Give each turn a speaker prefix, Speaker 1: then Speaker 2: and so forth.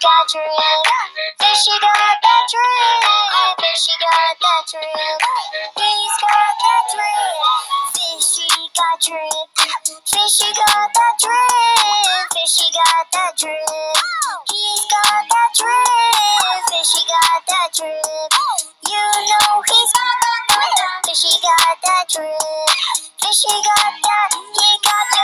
Speaker 1: got dream. Fishy got that dream. Fishy got that dream. He's got that dream. Fishy got dream. Fishy got that dream. Fishy got that dream. He's got that dream. Fishy got that dream. You know he's got that dream. Fishy got that dream. Fishy got that.